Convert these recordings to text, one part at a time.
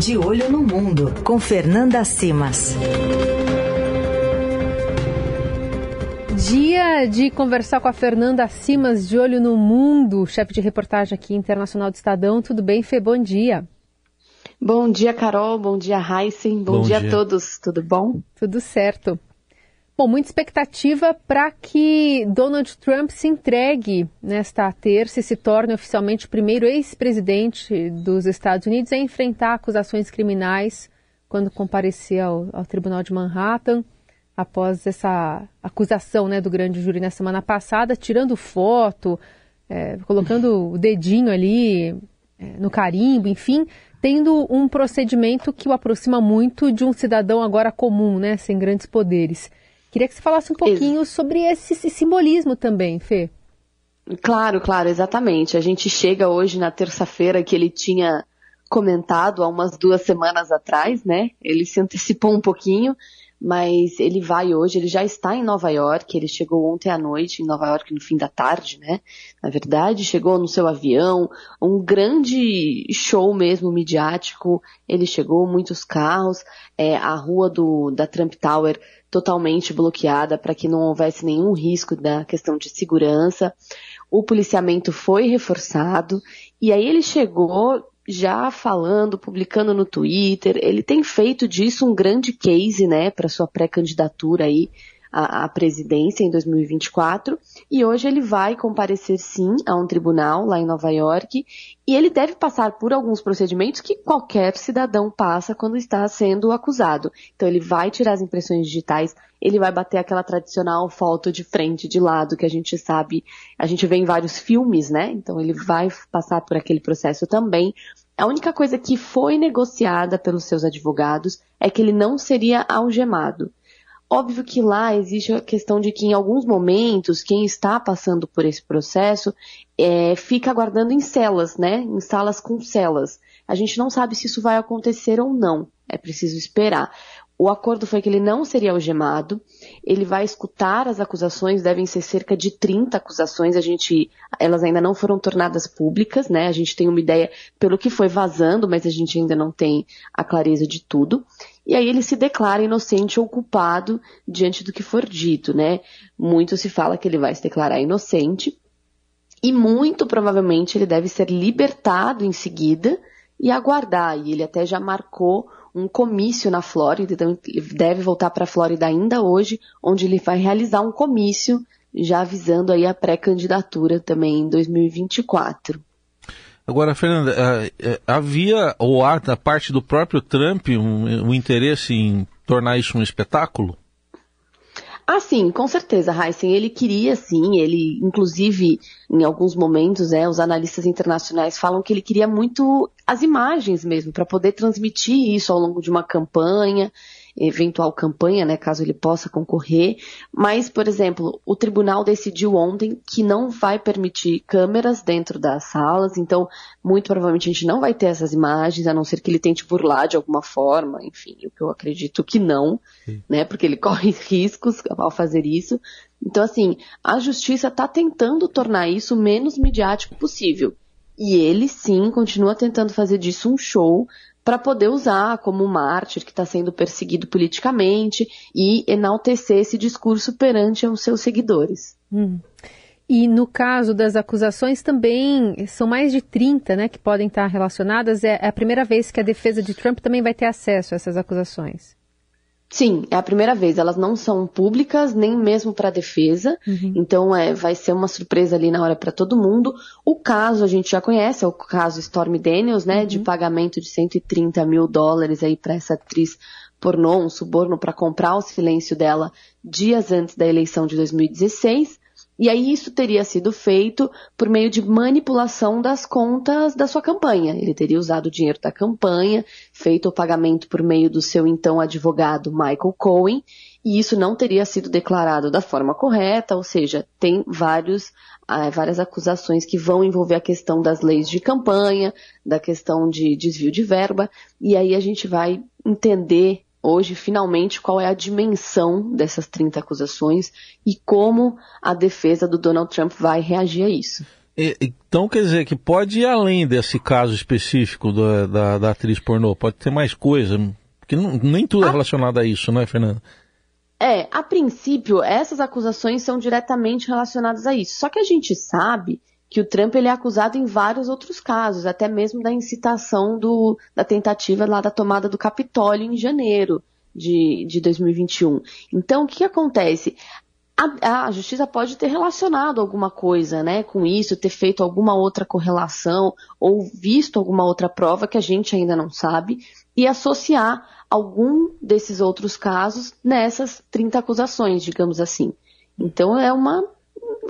De Olho no Mundo, com Fernanda Simas. Dia de conversar com a Fernanda Simas, de Olho no Mundo, chefe de reportagem aqui Internacional do Estadão. Tudo bem, Fê? Bom dia. Bom dia, Carol. Bom dia, Heisen. Bom, bom dia, dia a todos. Tudo bom? Tudo certo. Bom, muita expectativa para que Donald Trump se entregue nesta terça e se torne oficialmente o primeiro ex-presidente dos Estados Unidos a enfrentar acusações criminais quando comparecia ao, ao, Tribunal de Manhattan após essa acusação né, do grande júri na semana passada, tirando foto, é, colocando o dedinho ali é, no carimbo, enfim, tendo um procedimento que o aproxima muito de um cidadão agora comum, né, sem grandes poderes. Queria que você falasse um pouquinho sobre esse, esse simbolismo também, Fê. Claro, claro, exatamente. A gente chega hoje na terça-feira que ele tinha comentado há umas duas semanas atrás, né? Ele se antecipou um pouquinho, mas ele vai hoje, ele já está em Nova York, ele chegou ontem à noite em Nova York no fim da tarde, né? Na verdade, chegou no seu avião, um grande show mesmo midiático, ele chegou, muitos carros, é, a rua do, da Trump Tower totalmente bloqueada para que não houvesse nenhum risco da questão de segurança. O policiamento foi reforçado e aí ele chegou já falando, publicando no Twitter. Ele tem feito disso um grande case, né, para sua pré-candidatura aí à, à presidência em 2024 e hoje ele vai comparecer sim a um tribunal lá em Nova York e ele deve passar por alguns procedimentos que qualquer cidadão passa quando está sendo acusado. Então ele vai tirar as impressões digitais, ele vai bater aquela tradicional foto de frente, de lado, que a gente sabe, a gente vê em vários filmes, né? Então ele vai passar por aquele processo também. A única coisa que foi negociada pelos seus advogados é que ele não seria algemado. Óbvio que lá existe a questão de que em alguns momentos quem está passando por esse processo é, fica aguardando em celas, né? Em salas com celas. A gente não sabe se isso vai acontecer ou não. É preciso esperar. O acordo foi que ele não seria algemado, ele vai escutar as acusações, devem ser cerca de 30 acusações, a gente, elas ainda não foram tornadas públicas, né? A gente tem uma ideia pelo que foi vazando, mas a gente ainda não tem a clareza de tudo. E aí ele se declara inocente ou culpado diante do que for dito, né? Muito se fala que ele vai se declarar inocente e muito provavelmente ele deve ser libertado em seguida e aguardar. E ele até já marcou um comício na Flórida, então deve voltar para a Flórida ainda hoje, onde ele vai realizar um comício, já avisando aí a pré-candidatura também em 2024. Agora, Fernanda, é, é, havia ou há da parte do próprio Trump um, um interesse em tornar isso um espetáculo? Ah, sim, com certeza, Heisen. Ele queria, sim, ele, inclusive, em alguns momentos, é, os analistas internacionais falam que ele queria muito as imagens mesmo, para poder transmitir isso ao longo de uma campanha eventual campanha, né, caso ele possa concorrer. Mas, por exemplo, o tribunal decidiu ontem que não vai permitir câmeras dentro das salas, então muito provavelmente a gente não vai ter essas imagens, a não ser que ele tente burlar de alguma forma, enfim, o que eu acredito que não, Sim. né, porque ele corre riscos ao fazer isso. Então, assim, a justiça está tentando tornar isso o menos midiático possível. E ele sim continua tentando fazer disso um show para poder usar como mártir que está sendo perseguido politicamente e enaltecer esse discurso perante os seus seguidores. Hum. E no caso das acusações também são mais de 30 né, que podem estar relacionadas. É a primeira vez que a defesa de Trump também vai ter acesso a essas acusações. Sim, é a primeira vez. Elas não são públicas, nem mesmo para a defesa. Uhum. Então, é, vai ser uma surpresa ali na hora para todo mundo. O caso a gente já conhece, é o caso Stormy Daniels, né, uhum. de pagamento de 130 mil dólares aí para essa atriz pornô, um suborno para comprar o silêncio dela dias antes da eleição de 2016. E aí isso teria sido feito por meio de manipulação das contas da sua campanha. Ele teria usado o dinheiro da campanha, feito o pagamento por meio do seu então advogado Michael Cohen, e isso não teria sido declarado da forma correta, ou seja, tem vários, ah, várias acusações que vão envolver a questão das leis de campanha, da questão de desvio de verba, e aí a gente vai entender hoje, finalmente, qual é a dimensão dessas 30 acusações e como a defesa do Donald Trump vai reagir a isso. Então quer dizer que pode ir além desse caso específico da, da, da atriz pornô, pode ter mais coisa, porque não, nem tudo é relacionado a isso, não é, Fernanda? É, a princípio, essas acusações são diretamente relacionadas a isso. Só que a gente sabe que o Trump ele é acusado em vários outros casos, até mesmo da incitação do, da tentativa lá da tomada do Capitólio em janeiro de, de 2021. Então, o que, acontece? A, a, justiça pode ter relacionado alguma coisa né, com isso, ter feito alguma outra correlação ou visto alguma outra prova que a gente ainda não sabe e associar algum desses outros casos nessas 30 acusações, digamos assim. Então é uma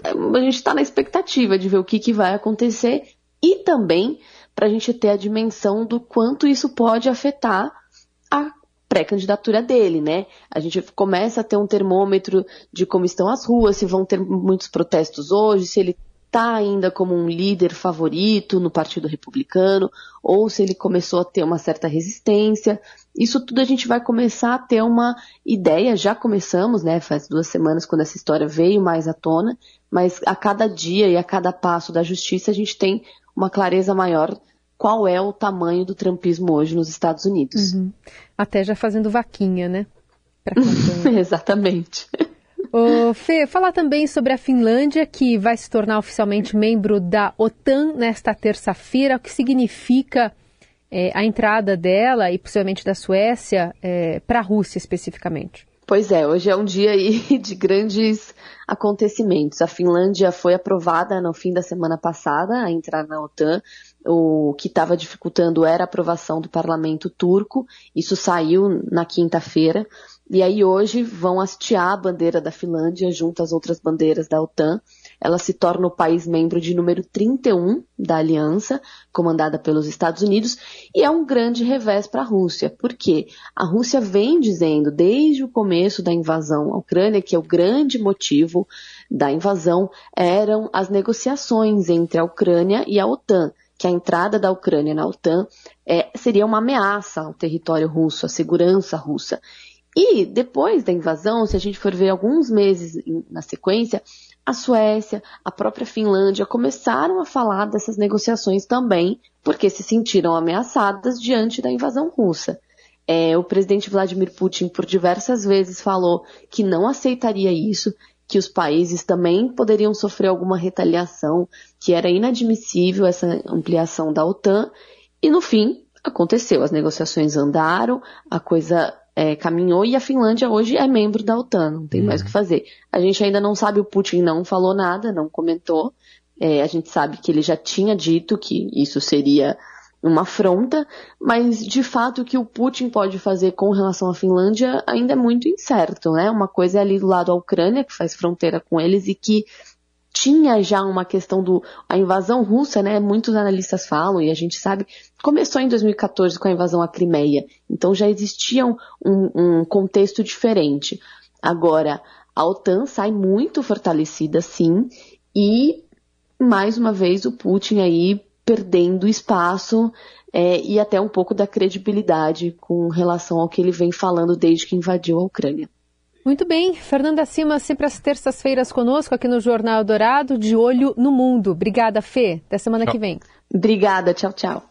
a gente está na expectativa de ver o que, que vai acontecer e também para a gente ter a dimensão do quanto isso pode afetar a pré-candidatura dele, né? A gente começa a ter um termômetro de como estão as ruas, se vão ter muitos protestos hoje, se ele está ainda como um líder favorito no Partido Republicano, ou se ele começou a ter uma certa resistência. Isso tudo a gente vai começar a ter uma ideia, já começamos, né? Faz duas semanas quando essa história veio mais à tona, mas a cada dia e a cada passo da justiça a gente tem uma clareza maior qual é o tamanho do trumpismo hoje nos Estados Unidos. Uhum. Até já fazendo vaquinha, né? Exatamente. Ô, Fê, falar também sobre a Finlândia, que vai se tornar oficialmente membro da OTAN nesta terça-feira, o que significa é, a entrada dela e possivelmente da Suécia é, para a Rússia especificamente. Pois é, hoje é um dia de grandes acontecimentos. A Finlândia foi aprovada no fim da semana passada a entrar na OTAN. O que estava dificultando era a aprovação do parlamento turco. Isso saiu na quinta-feira. E aí hoje vão hastear a bandeira da Finlândia junto às outras bandeiras da OTAN. Ela se torna o país membro de número 31 da aliança, comandada pelos Estados Unidos, e é um grande revés para a Rússia, porque a Rússia vem dizendo desde o começo da invasão à Ucrânia que é o grande motivo da invasão eram as negociações entre a Ucrânia e a OTAN que a entrada da Ucrânia na OTAN é, seria uma ameaça ao território russo, à segurança russa. E depois da invasão, se a gente for ver alguns meses na sequência, a Suécia, a própria Finlândia começaram a falar dessas negociações também, porque se sentiram ameaçadas diante da invasão russa. É, o presidente Vladimir Putin, por diversas vezes, falou que não aceitaria isso, que os países também poderiam sofrer alguma retaliação, que era inadmissível essa ampliação da OTAN, e no fim aconteceu. As negociações andaram, a coisa é, caminhou e a Finlândia hoje é membro da OTAN, não tem uhum. mais o que fazer. A gente ainda não sabe, o Putin não falou nada, não comentou. É, a gente sabe que ele já tinha dito que isso seria uma afronta, mas de fato o que o Putin pode fazer com relação à Finlândia ainda é muito incerto, né? Uma coisa é ali do lado da Ucrânia, que faz fronteira com eles e que tinha já uma questão do a invasão russa, né? Muitos analistas falam e a gente sabe começou em 2014 com a invasão à Crimeia, então já existia um, um contexto diferente. Agora a OTAN sai muito fortalecida, sim, e mais uma vez o Putin aí perdendo espaço é, e até um pouco da credibilidade com relação ao que ele vem falando desde que invadiu a Ucrânia. Muito bem, Fernanda Cima, sempre às terças-feiras conosco aqui no Jornal Dourado, de olho no mundo. Obrigada, Fê. Até semana tchau. que vem. Obrigada, tchau, tchau.